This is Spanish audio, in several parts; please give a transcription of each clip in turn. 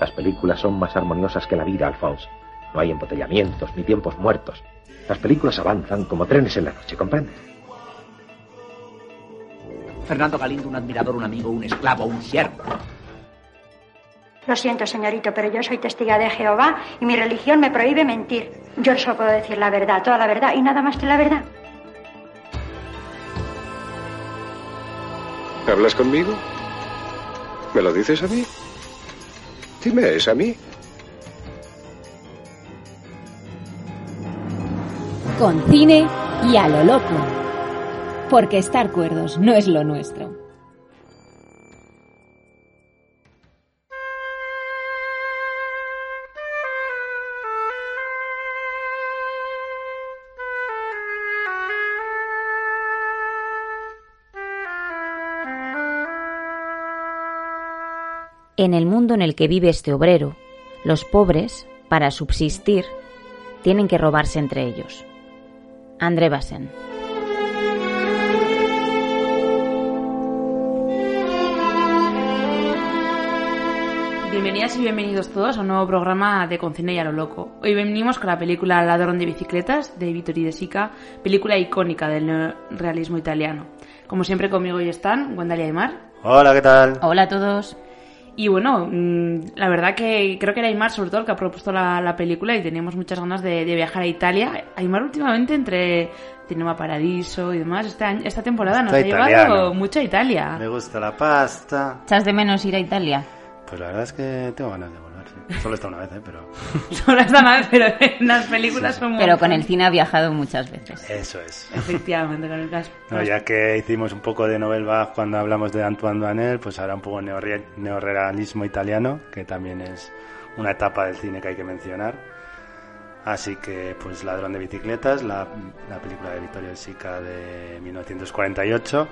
Las películas son más armoniosas que la vida, Alphonse. No hay embotellamientos ni tiempos muertos. Las películas avanzan como trenes en la noche, ¿comprendes? Fernando Galindo, un admirador, un amigo, un esclavo, un siervo. Lo siento, señorito, pero yo soy testiga de Jehová y mi religión me prohíbe mentir. Yo solo puedo decir la verdad, toda la verdad y nada más que la verdad. ¿Hablas conmigo? ¿Me lo dices a mí? Dime, ¿es a mí? Con cine y a lo loco. Porque estar cuerdos no es lo nuestro. En el mundo en el que vive este obrero, los pobres, para subsistir, tienen que robarse entre ellos. André Bassen. Bienvenidas y bienvenidos todos a un nuevo programa de Concine y a lo loco. Hoy venimos con la película Ladrón de bicicletas de Vittorio De Sica, película icónica del realismo italiano. Como siempre conmigo hoy están Wendalia Aymar. Hola, ¿qué tal? Hola a todos. Y bueno, mm, la verdad que creo que era Aymar sobre todo el que ha propuesto la, película y teníamos muchas ganas de, viajar a Italia. Aymar últimamente entre Cinema Paradiso y demás, este esta temporada nos ha llevado mucho a Italia. Me gusta la pasta. ¿Echas de menos ir a Italia? Pues la verdad es que tengo ganas de Solo está una vez, ¿eh? pero... Solo está una vez, pero en las películas son Pero con el cine ha viajado muchas veces. Eso es. Efectivamente, con el caso. No, ya que hicimos un poco de Novel Bach cuando hablamos de Antoine Duanel, pues ahora un poco de neorrealismo italiano, que también es una etapa del cine que hay que mencionar. Así que, pues Ladrón de bicicletas, la, la película de Vittorio Sica de 1948,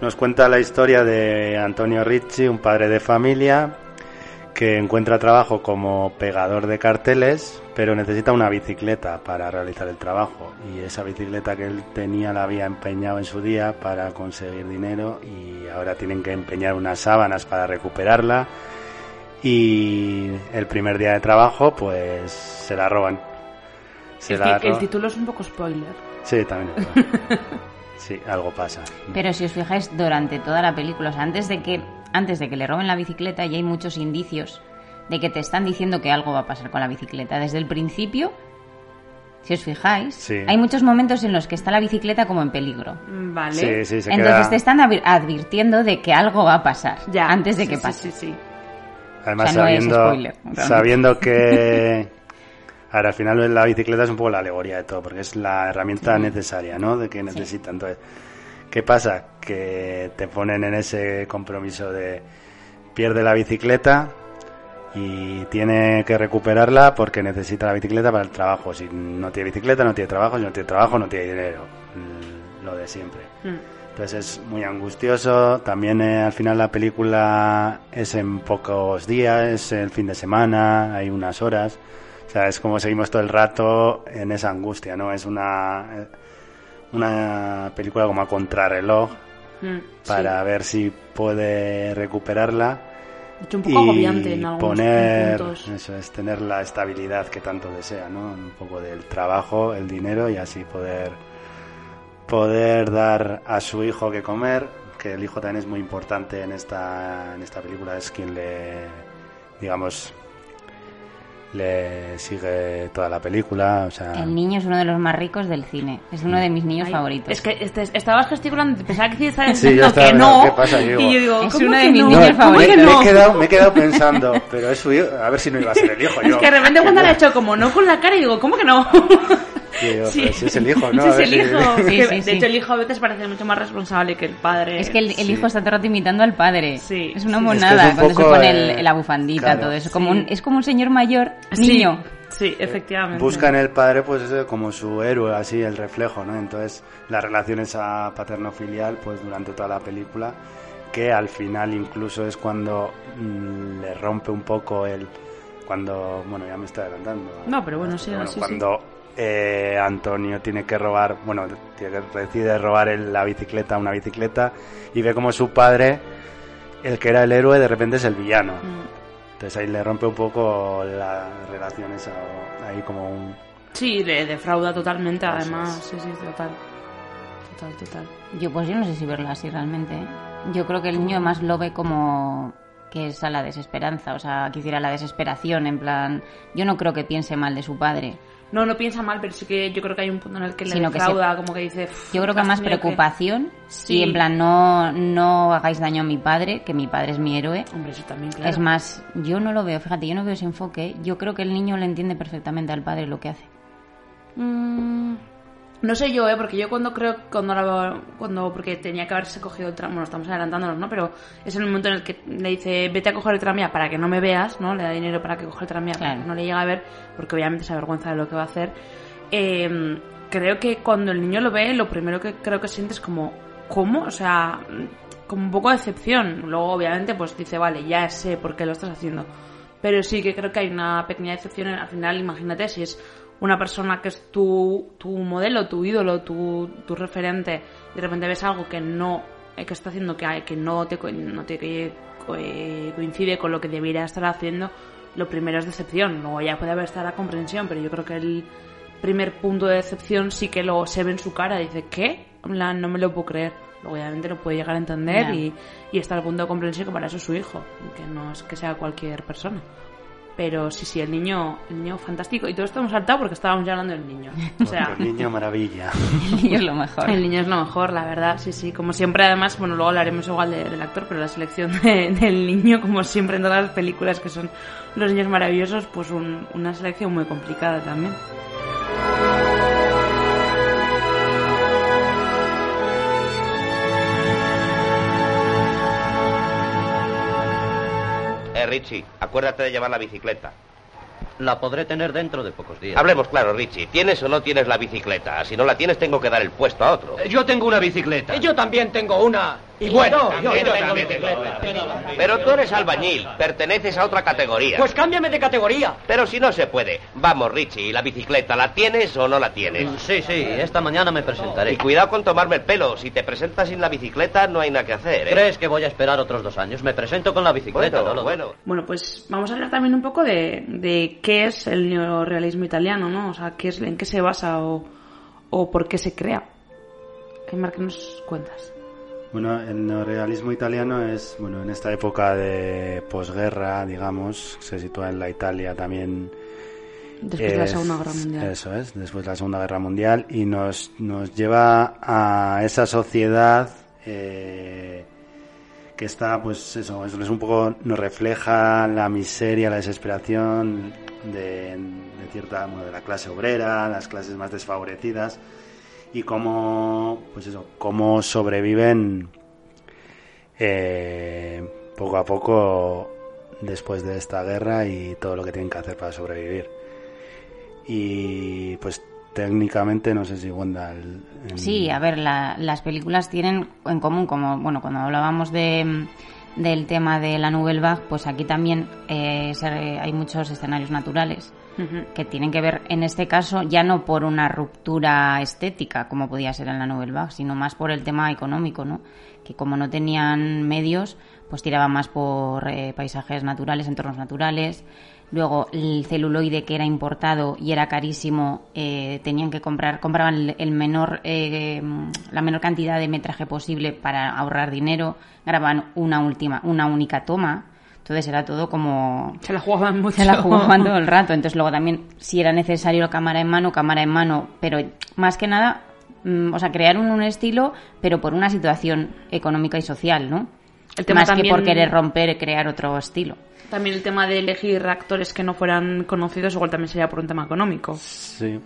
nos cuenta la historia de Antonio Ricci, un padre de familia que encuentra trabajo como pegador de carteles, pero necesita una bicicleta para realizar el trabajo. Y esa bicicleta que él tenía la había empeñado en su día para conseguir dinero y ahora tienen que empeñar unas sábanas para recuperarla. Y el primer día de trabajo, pues se la roban. el, título es un poco spoiler. Sí, también. sí, algo pasa. Pero si os fijáis, durante toda la película, antes de que antes de que le roben la bicicleta y hay muchos indicios de que te están diciendo que algo va a pasar con la bicicleta. Desde el principio, si os fijáis, hay muchos momentos en los que está la bicicleta como en peligro. Vale. Entonces te están advirtiendo de que algo va a pasar ya. antes de que pase. Sí, Además, sabiendo, sabiendo que Ahora, al final la bicicleta es un poco la alegoría de todo, porque es la herramienta necesaria, ¿no? De que necesita. Entonces, ¿Qué pasa? Que te ponen en ese compromiso de pierde la bicicleta y tiene que recuperarla porque necesita la bicicleta para el trabajo. Si no tiene bicicleta, no tiene trabajo. Si no tiene trabajo, no tiene dinero. Mm, lo de siempre. Hmm. Entonces es muy angustioso. También eh, al final la película es en pocos días, es el fin de semana, hay unas horas. O sea, es como seguimos todo el rato en esa angustia, ¿no? Es una eh, una película como a contrarreloj mm, para ver si puede recuperarla un poco en algunos poner eso es tener la estabilidad que tanto desea no un poco del trabajo el dinero y así poder poder dar a su hijo que comer que el hijo también es muy importante en esta en esta película es quien le digamos le sigue toda la película. O sea... El niño es uno de los más ricos del cine. Es uno de mis niños favoritos. Es que este, estabas gesticulando, pensaba que estabas diciendo que no. ¿qué pasa? Yo y yo digo, es uno de mis niños favoritos. Me, he quedado, me he quedado pensando, pero es su hijo, a ver si no iba a ser el hijo. Es que de repente cuando le ha hecho como no con la cara y digo, ¿cómo que no? sí. si es el hijo, ¿no? es el hijo. de hecho, el hijo a veces parece mucho más responsable que el padre. Es que el, hijo está todo rato imitando al padre. Sí. Es una monada cuando se pone la bufandita, todo eso. Como es como un señor mayor, niño. Sí, efectivamente. Busca en el padre pues como su héroe, así, el reflejo, ¿no? Entonces, la relación esa paterno-filial, pues durante toda la película, que al final incluso es cuando mm, le rompe un poco el... Cuando, bueno, ya me está adelantando. No, pero bueno, sí, sí Cuando eh, Antonio tiene que robar, bueno, decide robar la bicicleta, una bicicleta, y ve como su padre, el que era el héroe, de repente es el villano. Mm. Entonces ahí le rompe un poco las relaciones ahí como un... Sí, le defrauda totalmente, además. Sí, sí, total. Total, total. Yo pues yo no sé si verla así realmente. ¿eh? Yo creo que el niño más lo ve como que es a la desesperanza, o sea, quisiera la desesperación, en plan, yo no creo que piense mal de su padre. No, no piensa mal, pero sí que yo creo que hay un punto en el que le defrauda, como que dice... Yo creo que más preocupación sí. y en plan, no, no hagáis daño a mi padre, que mi padre es mi héroe. Hombre, eso también, claro. Es más, yo no lo veo, fíjate, yo no veo ese enfoque. Yo creo que el niño le entiende perfectamente al padre lo que hace. Mm, no sé yo, ¿eh? Porque yo cuando creo, cuando, cuando porque tenía que haberse cogido el tranvía, bueno, estamos adelantándonos, ¿no? Pero es en el momento en el que le dice, vete a coger el tranvía para que no me veas, ¿no? Le da dinero para que coja el tranvía, claro. no le llega a ver, porque obviamente se avergüenza de lo que va a hacer. Eh, creo que cuando el niño lo ve, lo primero que creo que siente es como, ¿cómo? O sea, como un poco de decepción. Luego, obviamente, pues dice, vale, ya sé por qué lo estás haciendo. Pero sí que creo que hay una pequeña decepción. Al final, imagínate si es una persona que es tu, tu modelo, tu ídolo, tu, tu referente, y de repente ves algo que no eh, que está haciendo que, que no te, no te eh, coincide con lo que debería estar haciendo, lo primero es decepción. Luego ya puede haber estar la comprensión, pero yo creo que el primer punto de decepción sí que lo se ve en su cara. Dice, ¿qué? No me lo puedo creer. Luego, obviamente no puede llegar a entender y, y está al punto de comprensión que para eso es su hijo, que no es que sea cualquier persona. Pero sí, sí, el niño, el niño fantástico. Y todo esto hemos saltado porque estábamos ya hablando del niño. O sea, el niño maravilla. el niño es lo mejor. El niño es lo mejor, la verdad, sí, sí. Como siempre, además, bueno, luego hablaremos igual del actor, pero la selección del niño, como siempre en todas las películas que son los niños maravillosos, pues una selección muy complicada también. Richie, acuérdate de llevar la bicicleta. La podré tener dentro de pocos días. Hablemos claro, Richie. ¿Tienes o no tienes la bicicleta? Si no la tienes, tengo que dar el puesto a otro. Yo tengo una bicicleta. Yo también tengo una. Y bueno, yo, tengo bicicleta. Pero tú eres albañil, perteneces a otra categoría. Pues cámbiame de categoría. Pero si no se puede. Vamos, Richie, ¿la bicicleta la tienes o no la tienes? Mm, sí, sí, esta mañana me presentaré. Y cuidado con tomarme el pelo. Si te presentas sin la bicicleta, no hay nada que hacer. ¿eh? ¿Crees que voy a esperar otros dos años? Me presento con la bicicleta. Bueno, bueno. bueno pues vamos a hablar también un poco de, de qué es el neorealismo italiano, ¿no? O sea, qué es, en qué se basa o, o por qué se crea. ¿Qué más que nos cuentas? Bueno, el neorealismo italiano es, bueno, en esta época de posguerra, digamos, se sitúa en la Italia también. Después de la Segunda Guerra Mundial. Eso es, después de la Segunda Guerra Mundial y nos, nos lleva a esa sociedad eh, que está, pues eso, es un poco, nos refleja la miseria, la desesperación de, de cierta, bueno, de la clase obrera, las clases más desfavorecidas y cómo, pues eso, cómo sobreviven eh, poco a poco después de esta guerra y todo lo que tienen que hacer para sobrevivir. Y pues técnicamente no sé si Wanda... Sí, a ver, las películas tienen en común, como bueno, cuando hablábamos de del tema de la Nouvelle Vague, pues aquí también eh, hay muchos escenarios naturales que tienen que ver, en este caso, ya no por una ruptura estética, como podía ser en la Nouvelle Vague, sino más por el tema económico, ¿no? Que como no tenían medios, pues tiraban más por eh, paisajes naturales, entornos naturales. Luego, el celuloide que era importado y era carísimo, eh, tenían que comprar, compraban el menor, eh, la menor cantidad de metraje posible para ahorrar dinero, grababan una última, una única toma, entonces era todo como... Se la jugaban mucho. Se la jugaban todo el rato. Entonces luego también, si era necesario cámara en mano, cámara en mano. Pero más que nada, mm, o sea, crear un, estilo, pero por una situación económica y social, ¿no? El tema más que por querer romper, crear otro estilo. También el tema de elegir actores que no fueran conocidos, igual también sería por un tema económico. Sí.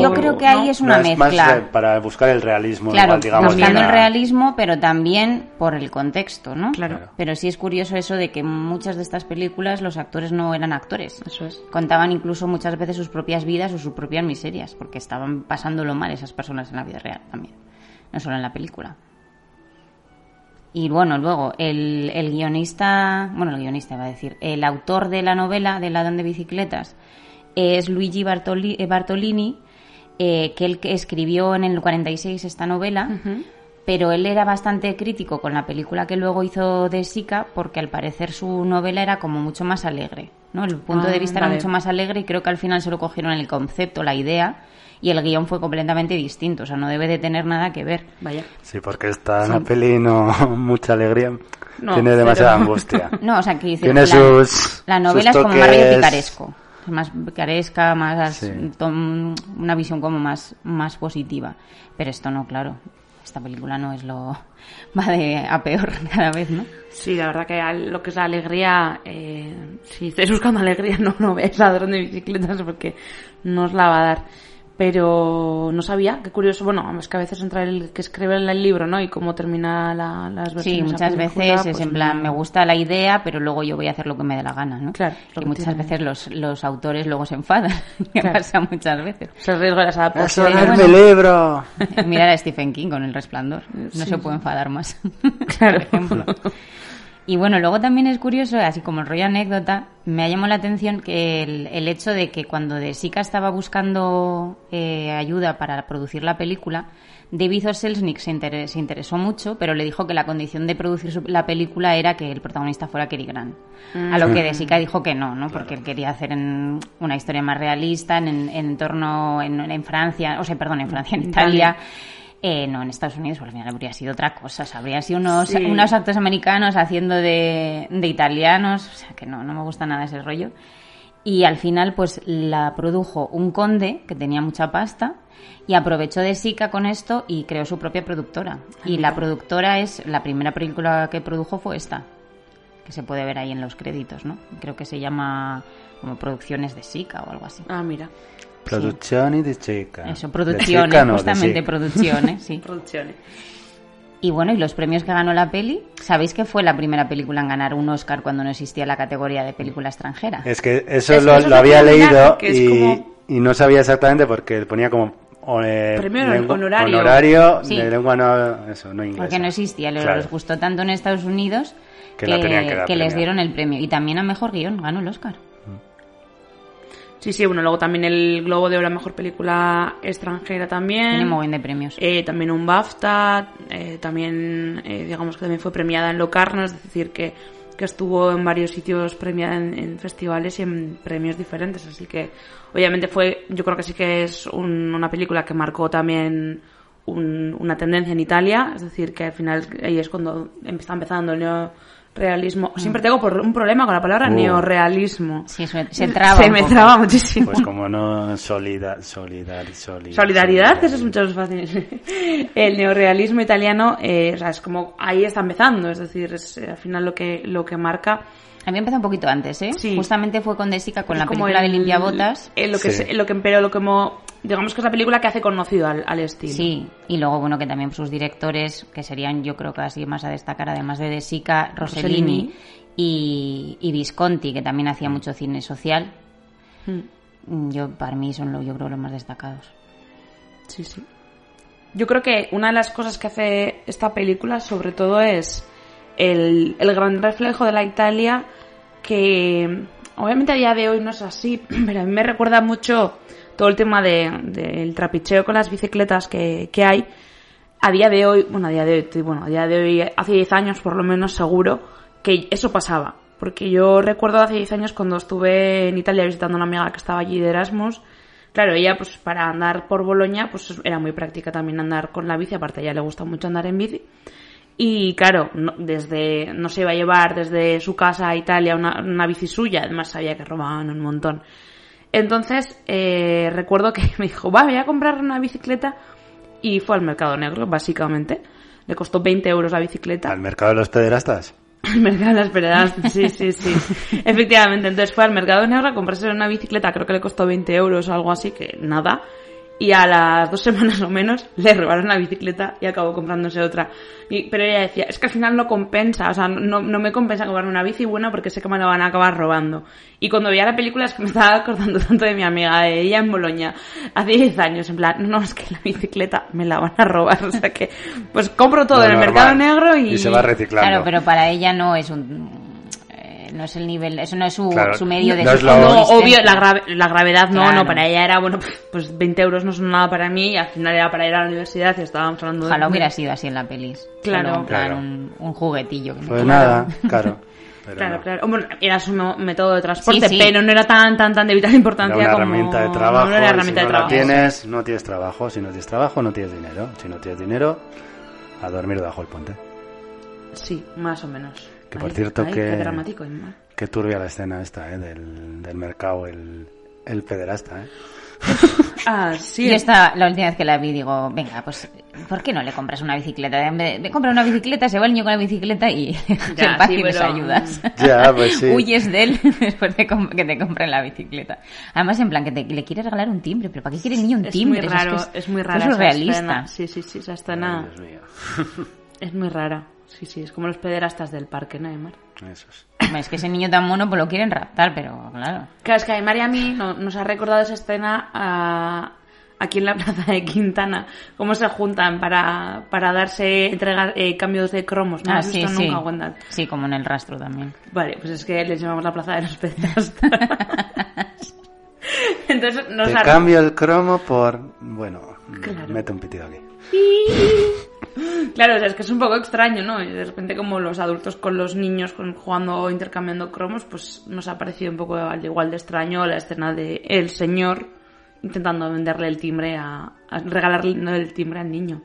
Yo creo que ahí es una mezcla. para buscar el realismo. Claro, digamos, buscando el realismo, pero también por el contexto, ¿no? Claro. Pero sí es curioso eso de que muchas de estas películas los actores no eran actores. Eso es. Contaban incluso muchas veces sus propias vidas o sus propias miserias, porque estaban pasándolo mal esas personas en la vida real también, no solo en la película. Y bueno, luego el, el guionista, bueno, el guionista va a decir, el autor de la novela de Ladrón de Bicicletas es Luigi eh, Bartolini, eh, que él escribió en el 46 esta novela, pero él era bastante crítico con la película que luego hizo de Sika porque al parecer su novela era como mucho más alegre, ¿no? El punto de Ah, vista vale. era mucho más alegre y creo que al final se lo cogieron el concepto, la idea y el guion fue completamente distinto, o sea, no debe de tener nada que ver. Vaya. Sí, porque está en la peli no mucha alegría. No, Tiene demasiada pero- angustia. No, o sea, que dice, Tiene la, sus- la novela sus es como más picaresco, es más picaresca, más Sí. tom- una visión como más más positiva, pero esto no, claro. Esta película no es lo va de a peor cada vez, ¿no? Sí, la verdad que al- lo que es la alegría, eh, si estáis buscando alegría, no, no veáis ladrón de bicicletas porque no os la va a dar. Pero no sabía, qué curioso. Bueno, es que a veces entra el que escribe el libro, ¿no? Y cómo termina la, las versiones. Sí, a muchas veces es pues en plan, me gusta la idea, pero luego yo voy a hacer lo que me dé la gana, ¿no? Claro, lo Y que muchas tiene. veces los, los autores luego se enfadan, que Claro. pasa muchas veces. Es el riesgo de las adaptaciones. ¡Eso no es Bueno. libro! Mirar a Stephen King con El Resplandor. No Sí, se puede enfadar más. Claro. Por ejemplo. Y bueno, luego también es curioso, así como el rollo anécdota, me ha llamado la atención que el, el hecho de que cuando De Sica estaba buscando eh, ayuda para producir la película, David O. Selznick se, inter- se interesó mucho, pero le dijo que la condición de producir su- la película era que el protagonista fuera Cary Grant. A lo que De Sica dijo que no, ¿no? Porque él quería hacer en una historia más realista, en, en, en torno, en, en Francia, o sea, perdón, en Francia, en Italia. Eh, no, en Estados Unidos al final habría sido otra cosa. o sea, habría sido unos, Sí. unos actos americanos haciendo de, de italianos. O sea, que no, no me gusta nada ese rollo. Y al final, pues la produjo un conde que tenía mucha pasta y aprovechó de Sica con esto y creó su propia productora. Y la productora es, la primera película que produjo fue esta, que se puede ver ahí en los créditos, ¿no? Creo que se llama como Producciones de Sica o algo así. Ah, mira. Producciones de chica. Eso, producciones, no, justamente producciones, sí. Producciones. Y bueno, y los premios que ganó la peli, ¿sabéis que fue la primera película en ganar un Oscar cuando no existía la categoría de película extranjera? Es que eso Es que lo, eso lo es había leído y, como- y no sabía exactamente porque ponía como o, eh, Premio lengua- honorario. honorario Sí. de lengua no, eso, no inglesa. Porque no existía, les, Claro. les gustó tanto en Estados Unidos Que que, les dieron el premio. Y también a Mejor Guión, ganó el Oscar. Sí, sí, bueno, luego también el Globo de Oro a Mejor Película Extranjera también. Tiene un montón de premios. Eh, también un BAFTA, eh, también, eh, digamos que también fue premiada en Locarno, es decir, que, que estuvo en varios sitios premiada en, en festivales y en premios diferentes, así que obviamente fue, yo creo que sí que es un- una película que marcó también un- una tendencia en Italia, es decir, que al final ahí es cuando está empezando el neorealismo. Siempre tengo por- un problema con la palabra Uh. neorealismo. Sí, se, se traba Se me traba muchísimo. Pues como no solida, solidar, solidar, Solidaridad, eso es mucho más fácil. El neorealismo italiano, eh, o sea, es como ahí está empezando, es decir, es eh, al final lo que lo que marca. A mí empezó un poquito antes, ¿eh? Sí. Justamente fue con Desica, con es la como película el- de Limpiabotas. eh, lo que Sí. se- lo que pero lo que mo- digamos que es la película que hace conocido al, al estilo. Sí, y luego, bueno, que también sus directores, que serían, yo creo que así más a destacar, además de De Sica, Rossellini, Rossellini. y, y Visconti, que también hacía mucho cine social. Mm, Yo, para mí, son, lo, yo creo, los más destacados. Sí, sí. Yo creo que una de las cosas que hace esta película, sobre todo, es el, gran reflejo de la Italia que obviamente a día de hoy no es así, pero a mí me recuerda mucho todo el tema de- del trapicheo con las bicicletas que, hay. A día de hoy, bueno, a día de hoy, bueno, a día de hoy, hace 10 años por lo menos seguro que eso pasaba. Porque yo recuerdo hace 10 años cuando estuve en Italia visitando a una amiga que estaba allí de Erasmus, Claro, ella pues para andar por Boloña pues era muy práctica también andar con la bici, aparte a ella le gusta mucho andar en bici. Y claro, no, desde no se iba a llevar desde su casa a Italia una, una bici suya, además sabía que robaban un montón. Entonces eh, recuerdo que me dijo, va, voy a comprar una bicicleta y fue al mercado negro, básicamente. Le costó 20 euros la bicicleta. ¿Al mercado de los pederastas? El mercado de las peredas, sí, sí, sí. Efectivamente, entonces fue al mercado negro a comprarse una bicicleta, creo que le costó 20 euros o algo así, que nada. Y a las dos semanas o menos le robaron la bicicleta y acabó comprándose otra. Y, pero ella decía, es que al final no compensa, o sea, no, no me compensa comprarme una bici buena porque sé que me la van a acabar robando. Y cuando veía la película es que me estaba acordando tanto de mi amiga, de ella en Boloña, hace 10 años, en plan, no, no, es que la bicicleta me la van a robar, o sea que, pues compro todo en el normal. mercado negro y... Y se va reciclando. Claro, pero para ella no es un... no es el nivel, eso no es su, su medio de no lo... obvio, la, la gravedad no, no, para ella era, bueno, pues 20 euros no son nada para mí y al final era para ir a la universidad y estábamos hablando Ojalá hubiera sido así en la pelis. Claro. claro. Un, un, juguetillo. pues nada, claro. claro, claro. Bueno, era su método de transporte, pero no era tan, tan, tan de vital importancia era una como... herramienta de trabajo. No era herramienta si no de trabajo. La tienes, no tienes trabajo. Si no tienes trabajo, no tienes dinero. Si no tienes dinero, a dormir debajo del puente. Sí, más o menos. Que por cierto que... Qué dramático. Qué turbia la escena esta, ¿eh? Del, del mercado, el, el pederasta, ¿eh? Ah, sí. Yo esta, la última vez que la vi, digo, venga, pues, ¿por qué no le compras una bicicleta? En vez de, comprar una bicicleta, se va el niño con la bicicleta y ya, paz y ayudas. Ya, pues sí. Huyes de él después de que te compren la bicicleta. Además, en plan, que le quieres regalar un timbre, pero ¿para qué quiere el niño un timbre? Es muy raro, es, muy raro. Es realista. Sí, sí, sí, esa escena. es muy rara. Sí, sí, es como los pederastas del parque, ¿no, Aymar? Eso es. Es que ese niño tan mono pues lo quieren raptar, pero claro. Claro, es que Aymar y a mí nos ha recordado esa escena a, aquí en la plaza de Quintana, cómo se juntan para, para darse, entregar eh, cambios de cromos, ¿no? Ah, sí, sí. Nunca, sí, como en el rastro también. Vale, pues es que les llamamos la plaza de los pederastas. Entonces nos Te cambio el cromo por... Bueno, mete un pitido aquí. Claro, o sea, es que es un poco extraño, ¿no? De repente como los adultos con los niños jugando intercambiando cromos, pues nos ha parecido un poco al igual de extraño la escena de el señor intentando venderle el timbre a, regalarle el timbre al niño.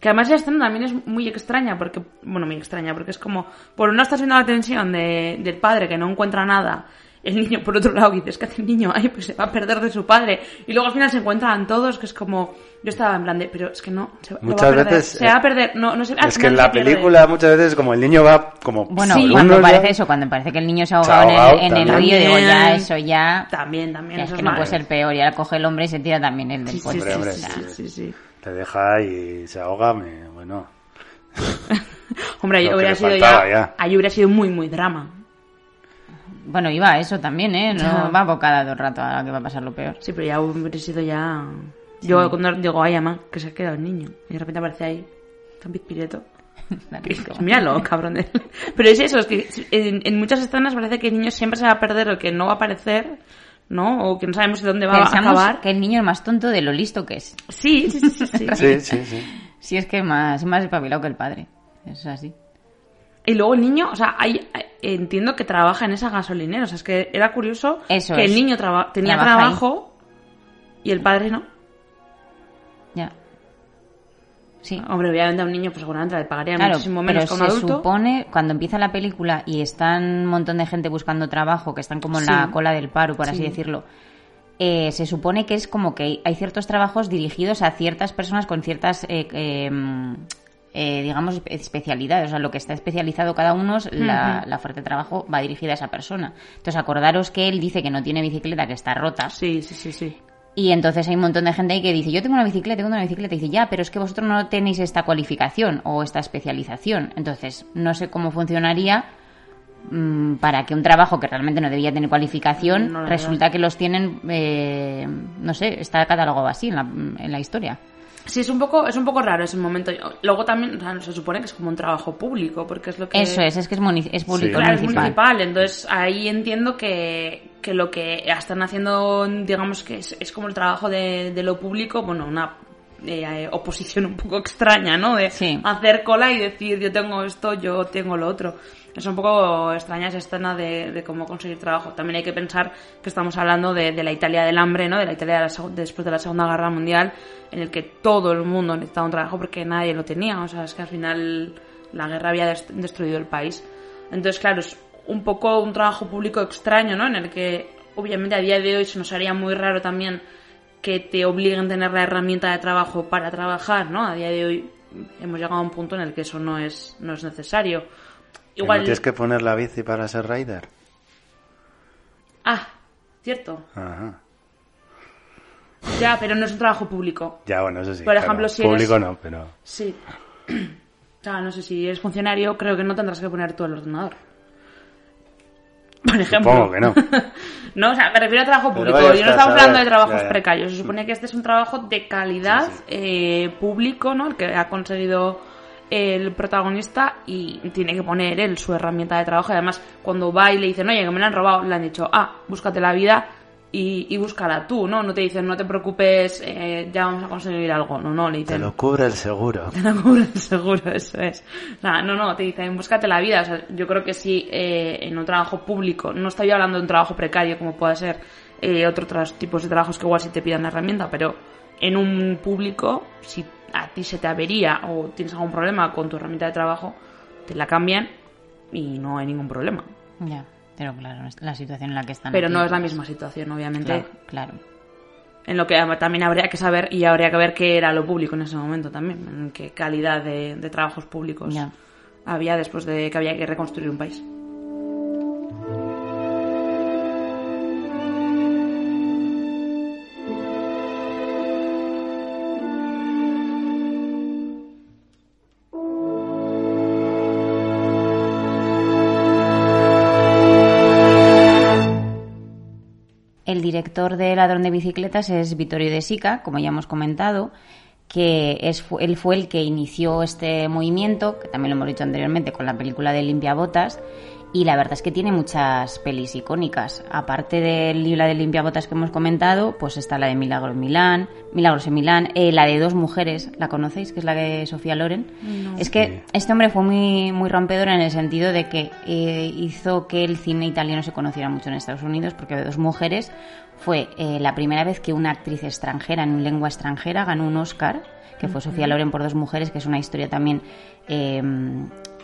Que además la escena también es muy extraña, porque, bueno, muy extraña, porque es como, por una estás viendo la tensión de, del padre que no encuentra nada el niño por otro lado dices que hace el niño ay pues se va a perder de su padre y luego al final se encuentran todos que es como yo estaba en plan de pero es que no se, muchas va a veces se va a perder no, no se, es que en la película muchas veces como el niño va como bueno cuando parece eso cuando parece que el niño se ha ahogado, en el, río digo ya eso ya también también es que no puede ser peor y ahora coge el hombre y se tira también el del sí, hombre, sí, sí, te deja y se ahoga me, bueno. Hombre ahí hubiera sido ya. ahí hubiera sido muy muy drama bueno, iba a eso también, ¿eh? No va abocada todo el rato a que va a pasar lo peor. Sí, pero ya hubiera sido ya... Yo cuando digo, ay, mamá, que se ha quedado el niño. Y de repente aparece ahí, tan pizpireto. Míralo, cabrón. Pero es eso, es que en, muchas escenas parece que el niño siempre se va a perder o que no va a aparecer, ¿no? O que no sabemos de dónde va a acabar. que el niño es más tonto de lo listo que es. Sí, sí, sí. Sí, sí, sí. sí, sí. es que más, más espabilado que el padre. Es así. Y luego el niño, o sea, hay, entiendo que trabaja en esa gasolinera. O sea, es que era curioso que el niño tenía trabajo y el padre no. Ya. Sí. Hombre, obviamente a un niño pues seguramente le pagaría muchísimo menos que a un se supone, cuando empieza la película y están un montón de gente buscando trabajo, que están como en la cola del paro, por así decirlo, eh, se supone que es como que hay ciertos trabajos dirigidos a ciertas personas con ciertas eh, em, eh, digamos, especialidades. O sea, lo que está especializado cada uno, la, la fuerte de trabajo va dirigida a esa persona. Entonces, acordaros que él dice que no tiene bicicleta, que está rota. Sí, sí, sí, sí. Y entonces hay un montón de gente ahí que dice, yo tengo una bicicleta, tengo una bicicleta. Y dice, ya, pero es que vosotros no tenéis esta cualificación o esta especialización. Entonces, no sé cómo funcionaría mm, para que un trabajo que realmente no debía tener cualificación, resulta que los tienen, eh, no sé, está catalogado así en la, en la historia. Sí, es un poco, es un poco raro ese momento. Luego también se supone que es como un trabajo público, porque es lo que... Eso es, es que es, es público municipal. Es municipal. Entonces ahí entiendo que, que lo que están haciendo, digamos que es, es como el trabajo de, de lo público, bueno, una eh, oposición un poco extraña, ¿no? De hacer cola y decir yo tengo esto, yo tengo lo otro. Es un poco extraña esa escena de, cómo conseguir trabajo. También hay que pensar que estamos hablando de, la Italia del hambre, ¿no? De la Italia después de la Segunda Guerra Mundial, en el que todo el mundo necesitaba un trabajo porque nadie lo tenía. O sea, es que al final la guerra había destruido el país. Entonces, claro, es un poco un trabajo público extraño, ¿no? En el que obviamente a día de hoy se nos haría muy raro también que te obliguen a tener la herramienta de trabajo para trabajar, ¿no? A día de hoy hemos llegado a un punto en el que eso no es, no es necesario. Igual... tienes que poner la bici para ser rider? Ah, cierto. Ajá. Ya, pero no es un trabajo público. Ya, bueno, eso sí. Por ejemplo, si Público no, pero... Sí. O sea, no sé, si eres funcionario, creo que no tendrás que poner tú el ordenador. Por ejemplo. Supongo que no. no, o sea, me refiero a trabajo público. Yo no estamos hablando de trabajos precarios. Se supone que este es un trabajo de calidad Eh, público, ¿no? El que ha conseguido el protagonista y tiene que poner él su herramienta de trabajo. Y además, cuando va y le dicen, oye, que me la han robado, le han dicho, ah, búscate la vida y, y búscala tú, ¿no? No te dicen, no te preocupes, eh, ya vamos a conseguir algo. No, no, le dicen. Te lo cubre el seguro. Te lo cubre el seguro, eso es. no, no, te dicen, búscate la vida. O sea, yo creo que sí, eh, en un trabajo público, no estoy hablando de un trabajo precario como pueda ser eh, otros tipos de trabajos que igual sí te pidan la herramienta, pero en un público, si a ti se te avería o tienes algún problema con tu herramienta de trabajo, te la cambian y no hay ningún problema. Ya, pero claro, la situación en la que están. Pero no es la misma situación, obviamente. Claro, En lo que también habría que saber y habría que ver qué era lo público en ese momento también, en qué calidad de, trabajos públicos había después de que había que reconstruir un país. Director de Ladrón de Bicicletas es Vittorio De Sica, como ya hemos comentado, que es, él fue el que inició este movimiento, que también lo hemos dicho anteriormente con la película de Limpia Botas, y la verdad es que tiene muchas pelis icónicas. Aparte del libro de Limpiabotas que hemos comentado, pues está la de Milagros Milán, Milagros en Milán, eh, la de dos mujeres, ¿la conocéis? Que es la de Sofía Loren. Es que este hombre fue muy, muy rompedor en el sentido de que eh, hizo que el cine italiano se conociera mucho en Estados Unidos, porque de dos mujeres fue eh, la primera vez que una actriz extranjera en lengua extranjera ganó un Oscar, que fue Sofía Loren por dos mujeres, que es una historia también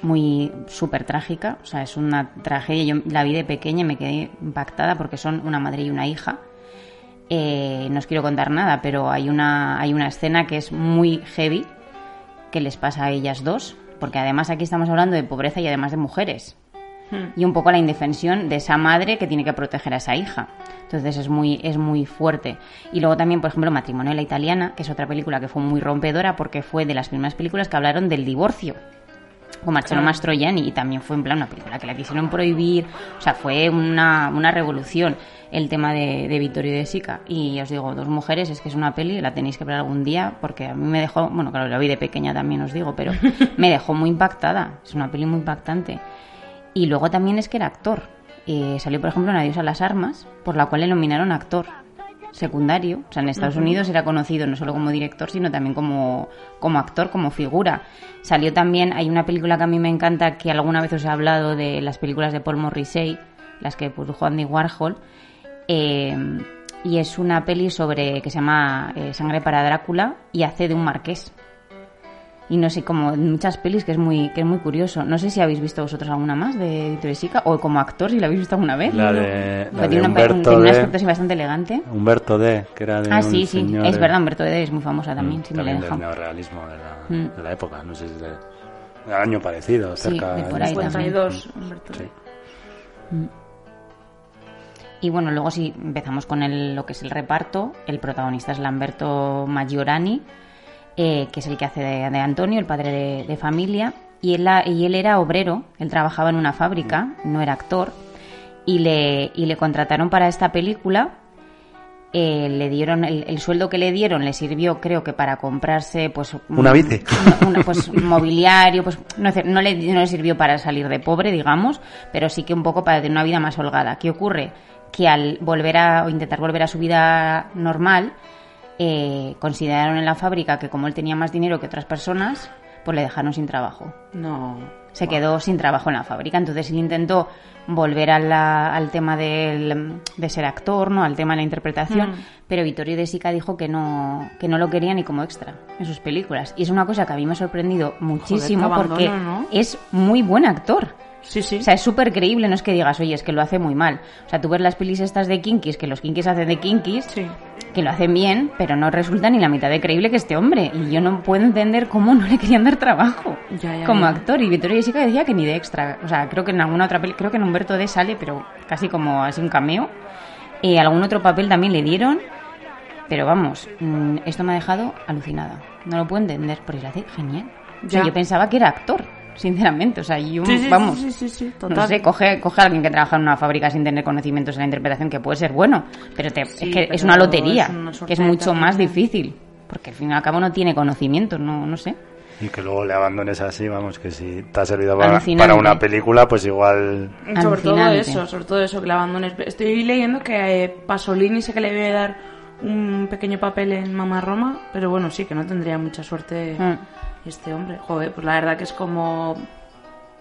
muy súper trágica, o sea, es una tragedia. Yo la vi de pequeña y me quedé impactada porque son una madre y una hija. Eh, no os quiero contar nada, pero hay una, hay una escena que es muy heavy que les pasa a ellas dos, porque además aquí estamos hablando de pobreza y además de mujeres. Hmm. Y un poco la indefensión de esa madre que tiene que proteger a esa hija. Entonces es muy, es muy fuerte. Y luego también, por ejemplo, Matrimonio la Italiana, que es otra película que fue muy rompedora porque fue de las primeras películas que hablaron del divorcio o Marcelo Mastroianni y también fue en plan una película que la quisieron prohibir, o sea, fue una, una revolución el tema de, de Vittorio de Sica. Y os digo, Dos Mujeres es que es una peli, la tenéis que ver algún día porque a mí me dejó, bueno, claro, la vi de pequeña también os digo, pero me dejó muy impactada, es una peli muy impactante. Y luego también es que era actor, eh, salió por ejemplo en Adiós a las Armas, por la cual le nominaron actor secundario. O sea, en Estados Unidos era conocido no solo como director, sino también como, como actor, como figura. Salió también, hay una película que a mí me encanta, que alguna vez os he hablado de las películas de Paul Morrissey, las que produjo Andy Warhol. Eh, y es una peli sobre que se llama eh, Sangre para Drácula y hace de un marqués y no sé, como muchas pelis que es muy que es muy curioso. No sé si habéis visto vosotros alguna más de Vittorio Sica o como actor si la habéis visto alguna vez. La de, la tiene, Humberto tiene un aspecto así bastante elegante. Humberto D, que era de Ah, sí, sí, es verdad, Humberto D es muy famosa también, mm, sí también me del neorrealismo de la, mm. de la, época, no sé si de, año parecido, cerca sí, de por ahí 52, Humberto sí. Mm. Y bueno, luego si empezamos con el, lo que es el reparto, el protagonista es Lamberto Maggiorani, eh, que es el que hace de, Antonio, el padre de, familia, y él, y él, era obrero, él trabajaba en una fábrica, no era actor, y le, y le contrataron para esta película. Eh, le dieron el, sueldo que le dieron le sirvió creo que para comprarse pues una bici pues mobiliario pues no, no, le, no le sirvió para salir de pobre digamos pero sí que un poco para tener una vida más holgada qué ocurre que al volver a o intentar volver a su vida normal eh, consideraron en la fábrica que como él tenía más dinero que otras personas, pues le dejaron sin trabajo. No. Se quedó sin trabajo en la fábrica. Entonces él intentó volver al tema de ser actor, ¿no? Al tema de la interpretación, mm. pero Vittorio De Sica dijo que no, que no lo quería ni como extra en sus películas. Y es una cosa que a mí me ha sorprendido muchísimo porque es muy buen actor. Sí, sí. O sea, es súper creíble, no es que digas, oye, es que lo hace muy mal. O sea, tú ves las pelis estas de Kinkis, que los Kinkis hacen de Kinkis, que lo hacen bien, pero no resulta ni la mitad de creíble que este hombre. Y yo no puedo entender cómo no le querían dar trabajo como actor. Y Vittorio Jessica decía que ni de extra. O sea, creo que en alguna otra peli, creo que en Humberto D sale, pero casi como así un cameo. Y algún otro papel también le dieron. Pero vamos, mm, esto me ha dejado alucinada. No lo puedo entender, porque lo hace genial. yo pensaba que era actor sinceramente. O sea, yo, vamos, no sé, coge, coge a alguien que trabaja en una fábrica sin tener conocimientos en la interpretación, que puede ser bueno, pero te, es que es una lotería, que es mucho más difícil, porque al fin y al cabo no tiene conocimientos, no, no sé. Y que luego le abandones así, vamos, que si te ha servido para, una película, pues igual... Sobre todo eso, sobre todo eso, que le abandones. Estoy leyendo que eh, Pasolini sé que le debe dar un pequeño papel en Mamá Roma, pero bueno, sí, que no tendría mucha suerte mm. Este hombre. Joder, pues la verdad que es como...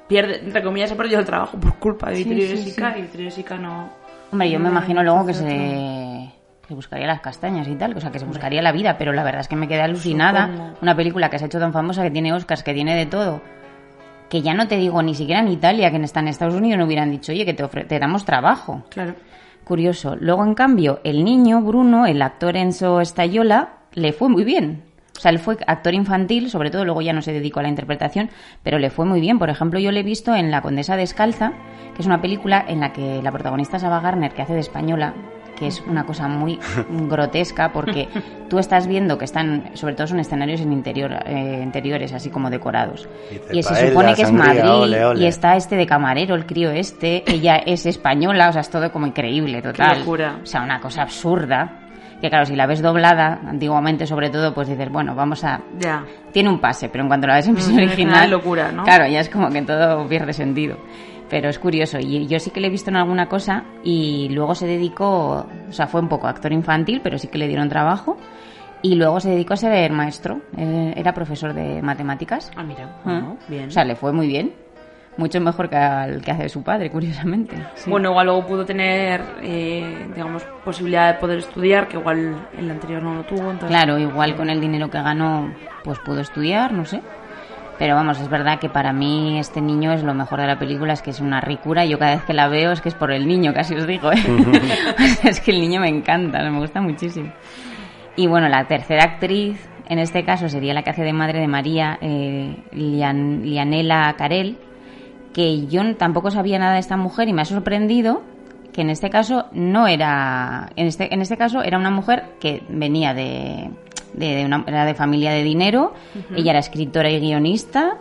Pierde, entre comillas, se perdió el trabajo por culpa de Vittorio sí, y Vittorio Sica no... Hombre, yo me imagino luego que se que buscaría las castañas y tal, o sea, que se buscaría la vida, pero la verdad es que me quedé alucinada. Una película que se ha hecho tan famosa, que tiene Oscars, que tiene de todo, que ya no te digo ni siquiera en Italia, que está en Estados Unidos, no hubieran dicho, oye, que te, te damos trabajo. Claro. Curioso. Luego, en cambio, el niño, Bruno, el actor Enzo Stayola, le fue muy bien. O sea, él fue actor infantil, sobre todo luego ya no se dedicó a la interpretación, pero le fue muy bien. Por ejemplo, yo le he visto en La Condesa Descalza, que es una película en la que la protagonista es Ava Garner, que hace de española, que es una cosa muy grotesca porque tú estás viendo que están, sobre todo son escenarios en interior, eh, interiores, así como decorados. Y, se supone que es Madrid y está este de camarero, el crío este, ella es española, o sea, es todo como increíble, total. O sea, una cosa absurda. Que claro, si la ves doblada, antiguamente sobre todo, pues dices, bueno, vamos a... Ya. Tiene un pase, pero en cuanto la ves en versión original... locura, ¿no? Claro, ya es como que todo pierde sentido pero es curioso. Y yo sí que le he visto en alguna cosa y luego se dedicó, o sea, fue un poco actor infantil, pero sí que le dieron trabajo. Y luego se dedicó a ser maestro, era profesor de matemáticas. Ah, mira, ah. bien. O sea, le fue muy bien. Mucho mejor que al que hace su padre, curiosamente. Bueno, igual luego pudo tener, eh, digamos, posibilidad de poder estudiar, que igual el anterior no lo tuvo. Claro, igual con el dinero que ganó, pues pudo estudiar, no sé. Pero vamos, es verdad que para mí este niño es lo mejor de la película, es que es una ricura. Yo cada vez que la veo es que es por el niño, casi os digo. ¿eh? es que el niño me encanta, me gusta muchísimo. Y bueno, la tercera actriz, en este caso, sería la que hace de madre de María, eh, Lianela Carel, que yo tampoco sabía nada de esta mujer y me ha sorprendido que en este caso no era, en este, en este caso era una mujer que venía de, de, una, era de familia de dinero, ella era escritora y guionista,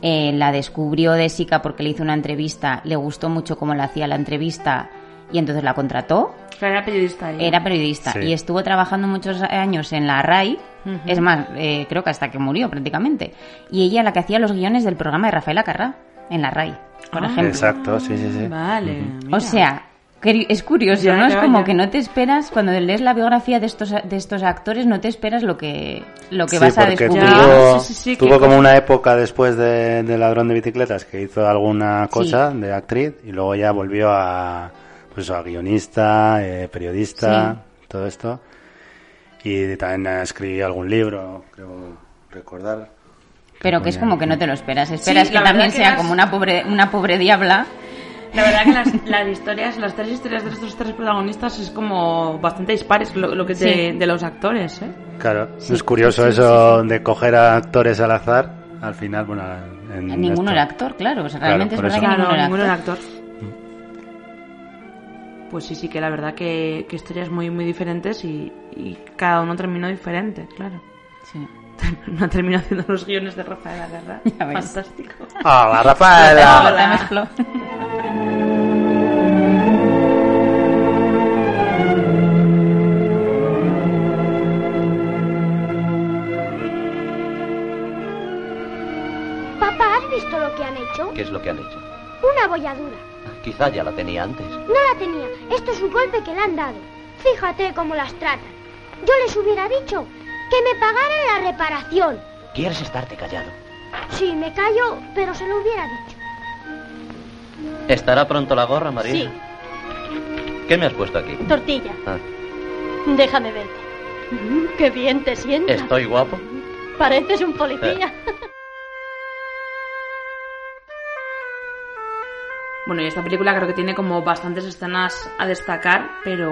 eh, la descubrió de Sica porque le hizo una entrevista, le gustó mucho cómo le hacía la entrevista y entonces la contrató. Era periodista. Era periodista y estuvo trabajando muchos años en la RAI, es más, eh, creo que hasta que murió prácticamente. Y ella la que hacía los guiones del programa de Rafaela Carrá en la RAI, por ah. ejemplo. Exacto, sí, sí, sí. Vale. O sea, es curioso, ¿no? Es como que no te esperas, cuando lees la biografía de estos, de estos actores, no te esperas lo que, lo que vas a descubrir. Tuvo, tuvo como una época después de, Ladrón de Bicicletas que hizo alguna cosa de actriz y luego ya volvió a, pues a guionista, eh, periodista, todo esto. Y también escribió algún libro, creo recordar. Pero que es como que no te lo esperas. Esperas que también sea como una pobre, una pobre diabla la verdad que las, las, historias, las tres historias de estos tres protagonistas es como bastante dispares lo, que de, los actores, ¿eh? Claro, es curioso eso de coger a actores al azar. Al final, bueno, en ninguno era actor, claro. O sea, realmente es verdad que ninguno, era actor. Pues sí, sí, que la verdad que, que historias muy, muy diferentes y, y cada uno terminó diferente, claro. Sí. no terminó haciendo los guiones de Rafaela Guerra. Fantástico. ¡Hola, Rafaela! Hola, Papá, ¿has visto lo que han hecho? ¿Qué es lo que han hecho? Una bolladura. Quizá ya la tenía antes. No la tenía. Esto es un golpe que le han dado. Fíjate cómo las tratan. Yo les hubiera dicho que me pagaran la reparación. ¿Quieres estarte callado? Sí, me callo, pero se lo hubiera dicho. ¿Estará pronto la gorra, María? Sí. ¿Qué me has puesto aquí? Tortilla. Ah. Déjame verte. Mm, qué bien te sientes. ¿Estoy guapo? Pareces un policía. Eh. Bueno, y esta película creo que tiene como bastantes escenas a destacar, pero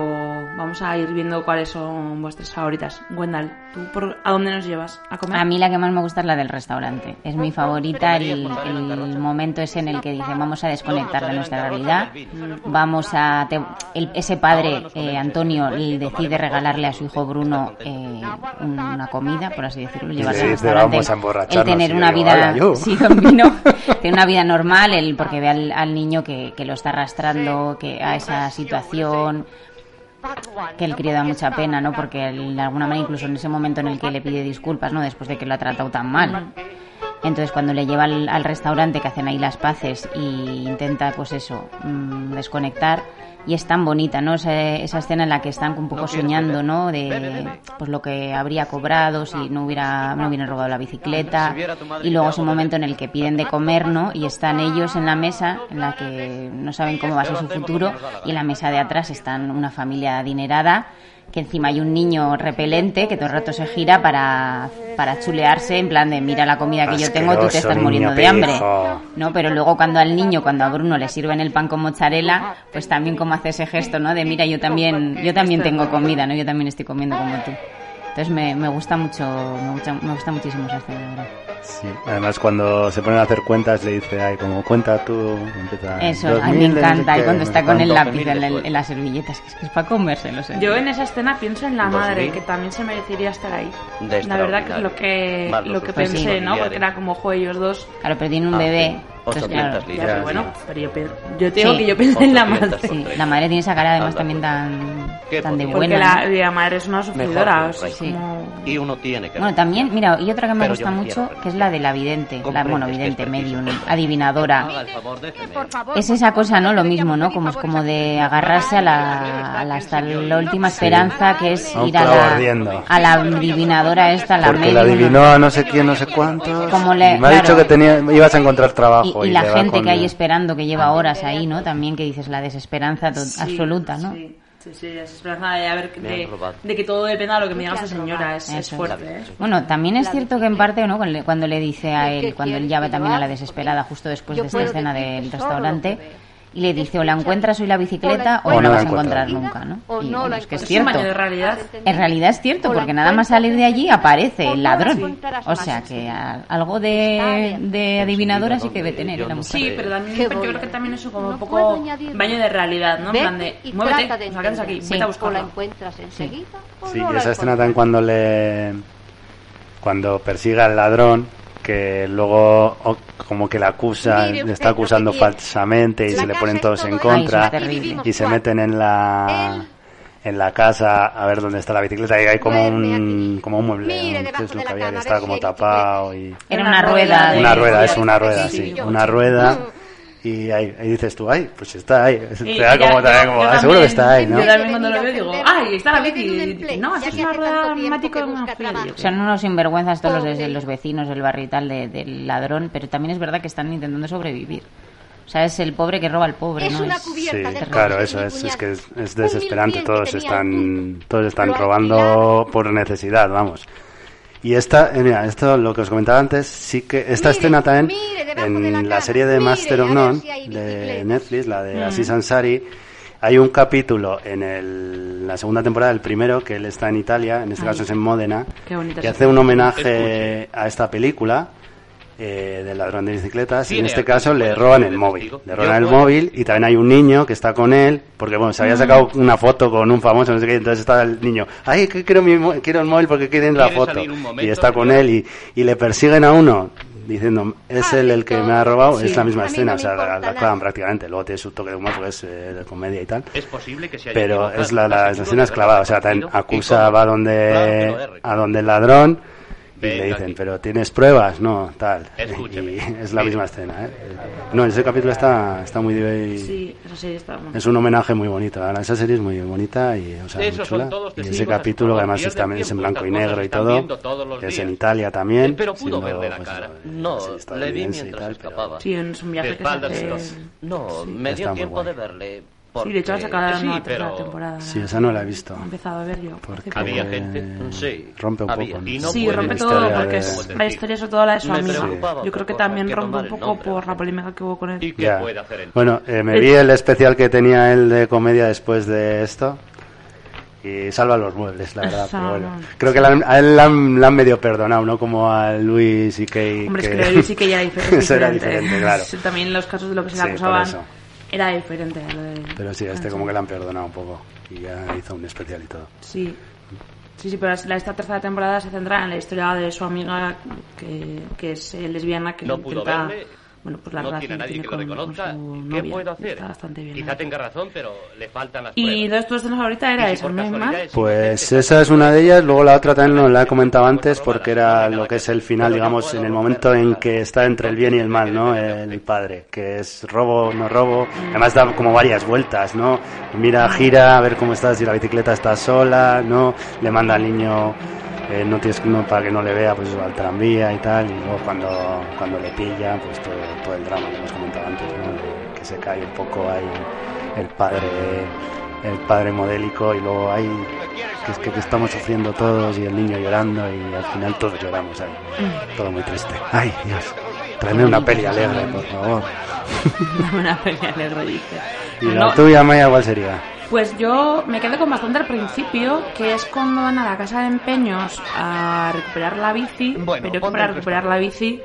vamos a ir viendo cuáles son vuestras favoritas. Wendell, ¿tú por, a dónde nos llevas a comer? A mí la que más me gusta es la del restaurante. Es mi favorita, el, el momento es en el que dice vamos a desconectar de nuestra realidad, vamos a... ese padre, eh, Antonio, decide regalarle a su hijo Bruno eh, una comida, por así decirlo, llevarse al restaurante. el tener una vida... Sí, con vino, tener una vida normal, el, porque ve al niño que, lo está arrastrando que a esa situación que el crío da mucha pena, ¿no? Porque de alguna manera incluso en ese momento en el que le pide disculpas, ¿no? Después de que lo ha tratado tan mal. Entonces cuando le lleva al, al restaurante que hacen ahí las paces y intenta pues eso, mm, desconectar y es tan bonita, ¿no? Esa, esa, escena en la que están un poco soñando, ¿no? De pues lo que habría cobrado si no hubiera no hubieran robado la bicicleta y luego es un momento en el que piden de comer, ¿no? Y están ellos en la mesa en la que no saben cómo va a ser su futuro y en la mesa de atrás están una familia adinerada que encima hay un niño repelente que todo el rato se gira para, para chulearse en plan de mira la comida que yo tengo, tú te estás muriendo de hambre. ¿No? Pero luego cuando al niño, cuando a Bruno le sirven el pan con mozzarella, pues también como hace ese gesto, ¿no? De mira, yo también, yo también tengo comida, ¿no? Yo también estoy comiendo como tú. Entonces me, me gusta mucho, me gusta, me gusta muchísimo esa escena, ¿verdad? Sí, además cuando se ponen a hacer cuentas le dice, ay, como cuenta tú, empieza... Eso, a mí me encanta, y cuando está con el lápiz en, en, las servilletas, que es, que es para comérselos. ¿eh? Yo en esa escena pienso en la madre, que también se merecería estar ahí. La verdad que es lo que, lo que pensé, sí. ¿no? Porque era como, jo, ellos dos... Claro, pero tiene un bebé... 800 claro, libras. Ya, bueno, pero yo, yo tengo sí, que yo pienso en la madre. Sí, la madre tiene esa cara además también tan, tan de buena. Porque la, la, madre es una sufridora. Mejor, o sea, sí. como... Y uno tiene que... Bueno, también, mira, y otra que me pero gusta mucho, que es la de la vidente. La, bueno, vidente, medium, adivinadora. Es esa cosa, ¿no? Lo mismo, ¿no? Como es como de agarrarse a la, a la hasta la última esperanza, que es ir a la, a la adivinadora esta, la Porque medium. la adivinó a no sé quién, no sé cuántos. Como le, me ha claro, dicho que tenía, ibas a encontrar trabajo. Y, y, y la gente que hay esperando, que lleva horas ahí, ¿no? También que dices la desesperanza to- Sí, absoluta, ¿no? Sí, sí, sí, es esperanza de, han de, robado. de que todo dependa de lo que me diga esa señora. Es, fuerte, ¿eh? Bueno, también es cierto que en parte, ¿no? Cuando le- Cuando le dice a él, cuando él ya va también a la desesperada justo después de esta escena del restaurante, y le dice o la encuentras hoy la bicicleta o no la vas a encontrar nunca, ¿no? Y bueno, es que es Es un baño de cierto. realidad. En realidad es cierto, porque nada más salir de allí aparece el ladrón. O sea que algo de, de adivinadora sí que debe tener la mujer. Sí, pero también yo creo que también eso como un No poco baño de realidad, ¿no? En plan de, muévete, o quédate aquí, entender. vete a O la buscarla. encuentras enseguida o Sí, no esa escena también cuando le cuando persigue al ladrón que luego o- como que la acusa, le está acusando falsamente y La se le ponen todos todo en contra Ay, y se meten en la en la casa a ver dónde está la bicicleta. Y hay como un como un mueble Mire ¿no? debajo que es lo que había que cama, estaba como tapado y Era una rueda una rueda es sí, una rueda sí, una rueda y ahí, ahí dices tú ay pues está ahí te Y da como, yo ah, seguro que está ahí ¿no? Yo también cuando lo veo digo, ay, está la bici. No, es una rueda de una. Son unos sinvergüenzas todos los, Pobre. de los vecinos del barrio y tal de- del ladrón, pero también es verdad que están intentando sobrevivir. O sea, es el pobre que roba al pobre, Es ¿no? una Es- cubierta Sí, de claro, eso de es, es que es, es desesperante, todos están, todos están robando por necesidad, vamos. Y esta, eh, mira, esto lo que os comentaba antes, sí que esta Mire, escena también mire, en de la serie de mire, Master of None si de. Netflix, la de Mm. Aziz Ansari, hay un capítulo en el, la segunda temporada, el primero, que él está en Italia, en este Ay. caso es en Módena, que hace un homenaje a esta película eh, del ladrón de bicicletas y en este caso le roban el móvil. testigo. Le roban el móvil y también hay un niño que está con él porque bueno, se había sacado una foto con un famoso, no sé qué, entonces está el niño, ay, que quiero, mi, quiero el móvil porque quieren la ¿Quiere foto. momento, Y está con él y, y le persiguen a uno diciendo, es Ah, él el que me ha robado, Sí. es la misma escena, no o sea, la, clavan prácticamente. Luego tiene su toque de humor porque es eh, de comedia y tal. Es posible que se haya Pero es la, la, ¿Estás la seguro escena es clavada, o sea, acusa, va donde, a donde el ladrón y le dicen, aquí. pero ¿tienes pruebas? No, tal. Escúchame. Y es la misma escena, ¿eh? No, ese capítulo está, está muy... Sí, eso sí, está bueno. Es un homenaje muy bonito, verdad, esa serie es muy bonita y, o sea, muy chula. Y ese capítulo, que además es, Pierden también es en blanco y negro y todo, los es en Italia también. Pero pudo siendo, verle la pues, cara. No, sí, le vi mientras tal, pero- escapaba. Sí, es un viaje De que. No, me Está dio muy tiempo de verle. Sí, de hecho porque- la sí, nueva tercera pero- temporada. Sí, esa no la he visto. He empezado a ver yo. Porque Había gente. Sí, rompe un había. poco. Y no sí, rompe la todo porque de- es la historia sobre todo la de su amiga. Yo creo que también que rompe un poco nombre, por la polémica que hubo con él. ¿Y qué Ya. puede hacer el Bueno, eh, me El- vi el especial que tenía él de comedia después de esto. Y salva los muebles, la verdad. pero bueno. Creo que la han- a él la han, la han medio perdonado, ¿no? Como a Luis y que. Hombre, es que lo de Luis sí que ya era difer- Eso era diferente. diferente, claro. Sí, También los casos de lo que se le Sí, por acusaban eso. Era diferente. a Lo de... Pero sí, a este como que le han perdonado un poco. Y ya hizo un especial y todo. Sí. Sí, sí, pero la- esta tercera temporada se centra en la historia de su amiga que, que es lesbiana que No pudo intenta verle. Bueno, pues la no relación tiene nadie tiene que con, lo conozca. con su ¿Qué novia. puedo hacer? Está bastante bien. Quizá tenga razón, pero le faltan las Y entonces tu escena favorita era si esa, por ¿no hay más? es Pues esa es una de ellas, luego la otra también lo la he comentado antes porque era lo que es el final, digamos, en el momento en que está entre el bien y el mal, ¿no? El padre, que es robo, no robo, además da como varias vueltas, ¿no? Mira, gira a ver cómo está, si la bicicleta está sola, ¿no? Le manda al niño, eh, no tienes no, para que no le vea, pues al tranvía y tal, y luego cuando, cuando le pilla, pues todo, todo el drama que hemos comentado antes, que se cae un poco ahí el padre el padre modélico y luego hay que es que, que estamos sufriendo todos y el niño llorando y al final todos lloramos ahí. Todo muy triste. Ay Dios. Tráeme una peli alegre por favor. Una peli alegre, dice. y la No, tuya Maya cuál sería Pues yo me quedo con bastante al principio, que es cuando van a la casa de empeños a recuperar la bici, Bueno, pero que para recuperar la bici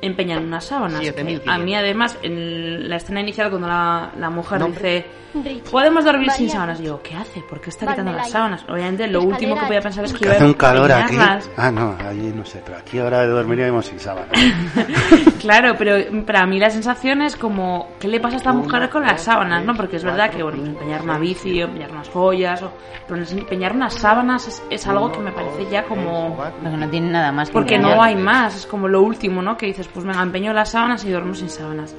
empeñan unas sábanas. 7.500. A mí además, en la escena inicial cuando la, la mujer Nombre. dice, podemos dormir sin sábanas, digo, ¿qué hace? ¿por qué está quitando las sábanas? Obviamente lo último que voy a pensar es que hace un calor aquí ah no allí no sé pero aquí ahora dormiríamos sin sábana Claro, pero para mí la sensación es como, ¿qué le pasa a esta mujer con las sábanas? ¿no? Porque es verdad que, bueno, empeñar una bici, empeñar unas joyas, o, pero empeñar unas sábanas es, es algo que me parece ya como... Porque no tiene nada más que Porque no hay más, es como lo último, ¿no? Que dices, pues venga, empeño las sábanas y duermo sin sábanas.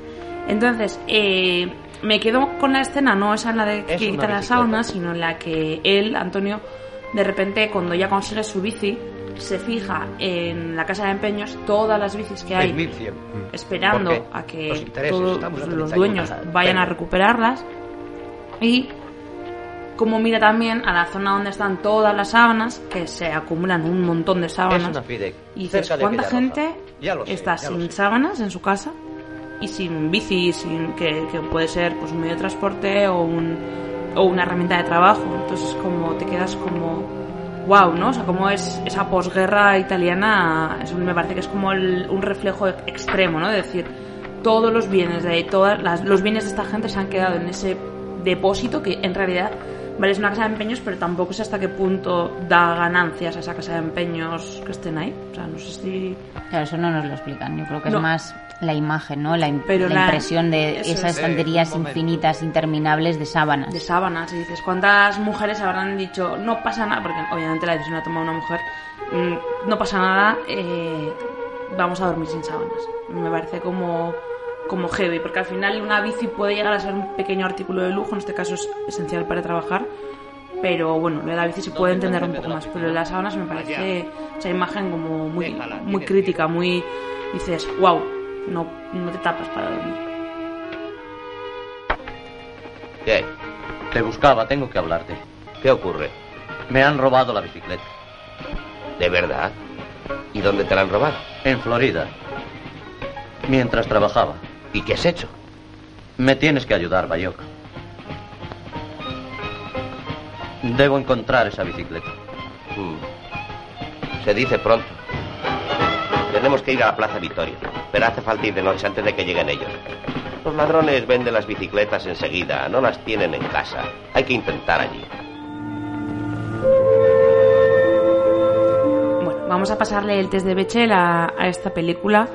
Entonces, eh, me quedo con la escena, no esa en la de que Es quita las sábanas, sino en la que él, Antonio, de repente, cuando ya consigue su bici, se fija en la casa de empeños todas las bicis que hay 6.100. esperando Porque a que los todos a los 31. dueños vayan a recuperarlas y como mira también a la zona donde están todas las sábanas que se acumulan un montón de Es sábanas una y dices cuánta gente sé, está sin sábanas en su casa y sin bici sin que, que puede ser pues un medio de transporte o un o una herramienta de trabajo. Entonces como te quedas como wow no o sea como es esa posguerra italiana eso me parece que es como el- un reflejo extremo no de decir todos los bienes de todas las, los bienes de esta gente se han quedado en ese depósito que en realidad vale es una casa de empeños pero tampoco sé hasta qué punto da ganancias a esa casa de empeños que estén ahí o sea no sé si Claro, eso no nos lo explican. Yo creo que No. es más la imagen, ¿no? La, im- Pero la la- impresión de esas es. estanterías Eh, infinitas, interminables de sábanas. de sábanas y dices cuántas mujeres habrán dicho no pasa nada porque obviamente la decisión la toma una mujer mm, no pasa nada eh, vamos a dormir sin sábanas me parece como como heavy porque al final una bici puede llegar a ser un pequeño artículo de lujo en este caso es esencial para trabajar pero bueno lo de la bici se puede entender un poco más pero lo de las sábanas me parece esa imagen como muy muy crítica muy dices wow no no te tapas para dormir ¿Qué? Te buscaba, tengo que hablarte. ¿Qué ocurre? Me han robado la bicicleta. ¿De verdad? ¿Y dónde te la han robado? En Florida. Mientras trabajaba. ¿Y qué has hecho? Me tienes que ayudar, Bayoka. Debo encontrar esa bicicleta. Hmm. Se dice pronto. Tenemos que ir a la Plaza Victoria, pero hace falta ir de noche antes de que lleguen ellos. Los ladrones venden las bicicletas enseguida, no las tienen en casa. Hay que intentar allí. Bueno, vamos a pasarle el test de Bechdel a, a esta película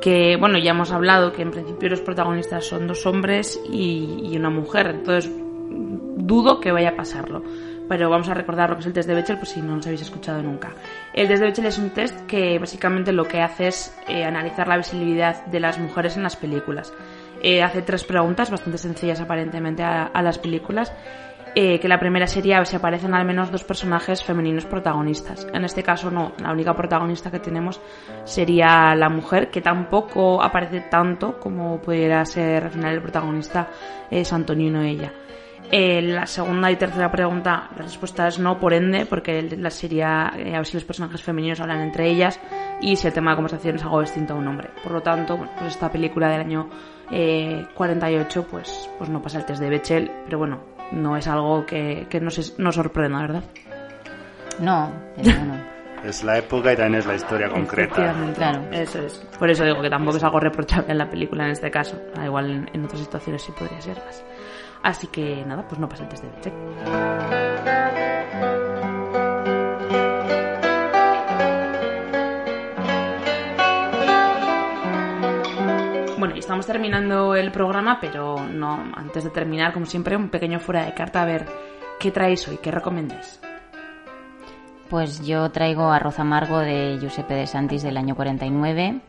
que, bueno, ya hemos hablado que en principio los protagonistas son dos hombres y, una mujer, entonces dudo que vaya a pasarlo. Pero vamos a recordar lo que es el test de Bechdel, por si no os habéis escuchado nunca. El test de Bechdel es un test que básicamente lo que hace es eh, analizar la visibilidad de las mujeres en las películas. Eh, hace tres preguntas bastante sencillas aparentemente a las películas eh, que la primera sería si aparecen al menos dos personajes femeninos protagonistas. En este caso no, la única protagonista que tenemos sería la mujer, que tampoco aparece tanto como pudiera ser al final el protagonista es Antonino ella. Eh, la segunda y tercera pregunta, la respuesta es no, por ende, porque la sería eh, a ver si los personajes femeninos hablan entre ellas y si el tema de conversación es algo distinto a un hombre. Por lo tanto, pues esta película del año eh, 48 pues, pues no pasa el test de Bechdel, pero bueno, no es algo que, que nos, es- nos sorprenda, ¿verdad? No, pero bueno. es la época y también es la historia concreta Claro. Eso es. Por eso digo que tampoco es algo reprochable en la película en este caso. Ah, igual en, en otras situaciones sí podría ser más. Así que nada, pues no pasa el test de Bechdel. Estamos terminando el programa, pero no, antes de terminar, como siempre, un pequeño fuera de carta a ver qué traéis hoy, qué recomendáis. Pues yo traigo Arroz Amargo de Giuseppe De Santis del año 49,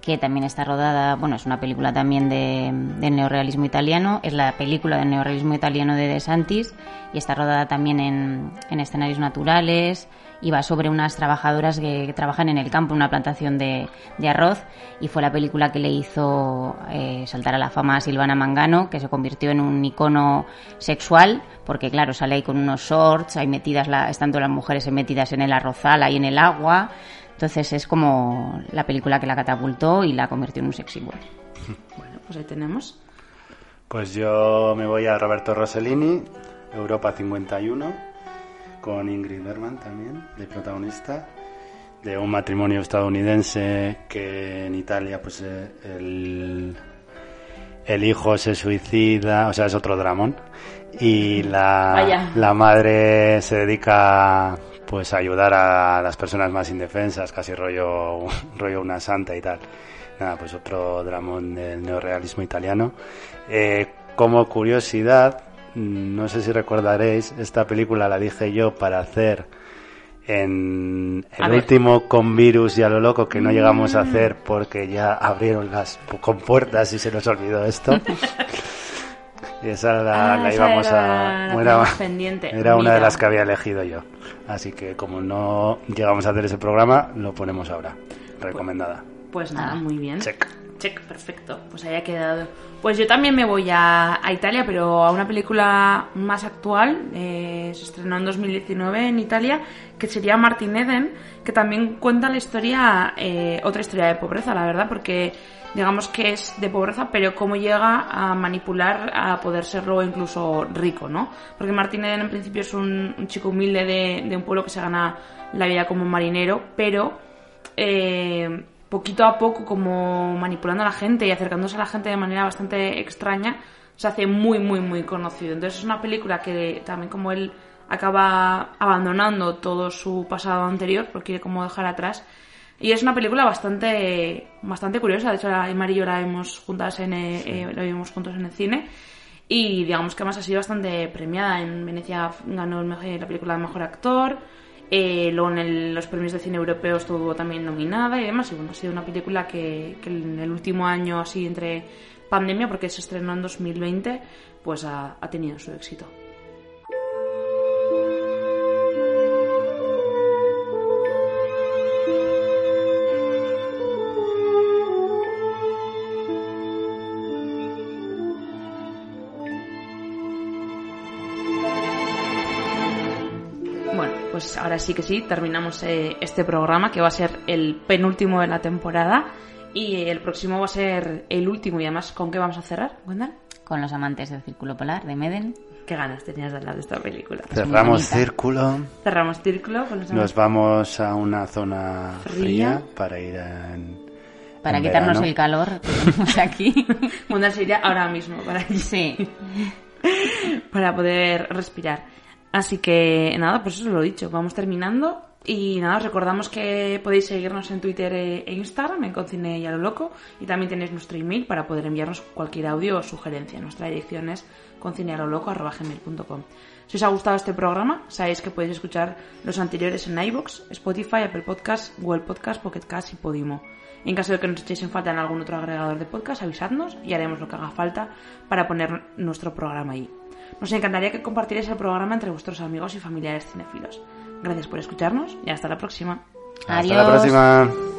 que también está rodada, bueno, es una película también de, neorealismo italiano, es la película del neorealismo italiano de De Santis y está rodada también en escenarios naturales, y va sobre unas trabajadoras que, trabajan en el campo, en una plantación de, arroz, y fue la película que le hizo eh, saltar a la fama a Silvana Mangano, que se convirtió en un icono sexual, porque claro, sale ahí con unos shorts, hay metidas, la, están todas las mujeres metidas en el arrozal, ahí en el agua, entonces es como la película que la catapultó y la convirtió en un sexy symbol. Bueno, pues ahí tenemos. Pues yo me voy a Roberto Rossellini, Europa 51 con Ingrid Bergman también, de protagonista, de un matrimonio estadounidense que en Italia pues eh, el, el hijo se suicida, o sea, es otro dramón, y la, la madre se dedica pues a ayudar a las personas más indefensas, casi rollo, rollo una santa y tal. Nada, pues otro dramón del neorealismo italiano. Eh, como curiosidad, no sé si recordaréis, esta película la dije yo para hacer en el último con virus y a lo loco que no llegamos a hacer porque ya abrieron las compuertas y se nos olvidó esto. y esa la, ah, íbamos a... era, pendiente. era una de las que había elegido yo. Así que como no llegamos a hacer ese programa, lo ponemos ahora. Recomendada. Pues, nada, muy bien. Check. Perfecto. Pues haya quedado. Pues yo también me voy a, Italia, pero a una película más actual. Eh, se estrenó en 2019 en Italia, que sería Martin Eden, que también cuenta la historia, eh, otra historia de pobreza, la verdad, porque digamos que es de pobreza, pero cómo llega a manipular a poder serlo incluso rico, ¿no? Porque Martin Eden en principio es un, chico humilde de, de, un pueblo que se gana la vida como marinero, pero eh, poquito a poco, como manipulando a la gente y acercándose a la gente de manera bastante extraña, se hace muy, muy, muy conocido. Entonces es una película que también como él acaba abandonando todo su pasado anterior, lo quiere como dejar atrás. Y es una película bastante, bastante curiosa. De hecho, Aymar y yo la vimos juntas en, eh, eh, la vimos juntos en el cine. Y digamos que además ha sido bastante premiada. En Venecia ganó la película de mejor actor. Eh, luego en los premios de cine europeo estuvo también nominada y demás. Y bueno, ha sido una película que, en el último año, así entre pandemia, porque se estrenó en 2020, pues ha tenido su éxito. Ahora sí que sí, terminamos eh, este programa que va a ser el penúltimo de la temporada y el próximo va a ser el último y además ¿con qué vamos a cerrar, Con los amantes del Círculo Polar de Meden. Qué ganas tenías de hablar de esta película. Cerramos círculo. Cerramos círculo. Nos vamos a una zona fría, para ir en, para quitarnos el calor que tenemos aquí. Una sería ahora mismo para sí. para poder respirar. Así que nada, pues eso lo he dicho, vamos terminando. Y nada, os recordamos que podéis seguirnos en Twitter e Instagram, en Concine y a lo loco. Y también tenéis nuestro email para poder enviarnos cualquier audio o sugerencia. Nuestra dirección es concinealoloco.com. Si os ha gustado este programa, sabéis que podéis escuchar los anteriores en iVoox, Spotify, Apple Podcasts, Google Podcasts, Pocket Cast y Podimo. En caso de que nos echéis en falta en algún otro agregador de podcast, avisadnos y haremos lo que haga falta para poner nuestro programa ahí. Nos encantaría que compartierais el programa entre vuestros amigos y familiares cinéfilos. Gracias por escucharnos y hasta la próxima. Hasta la próxima.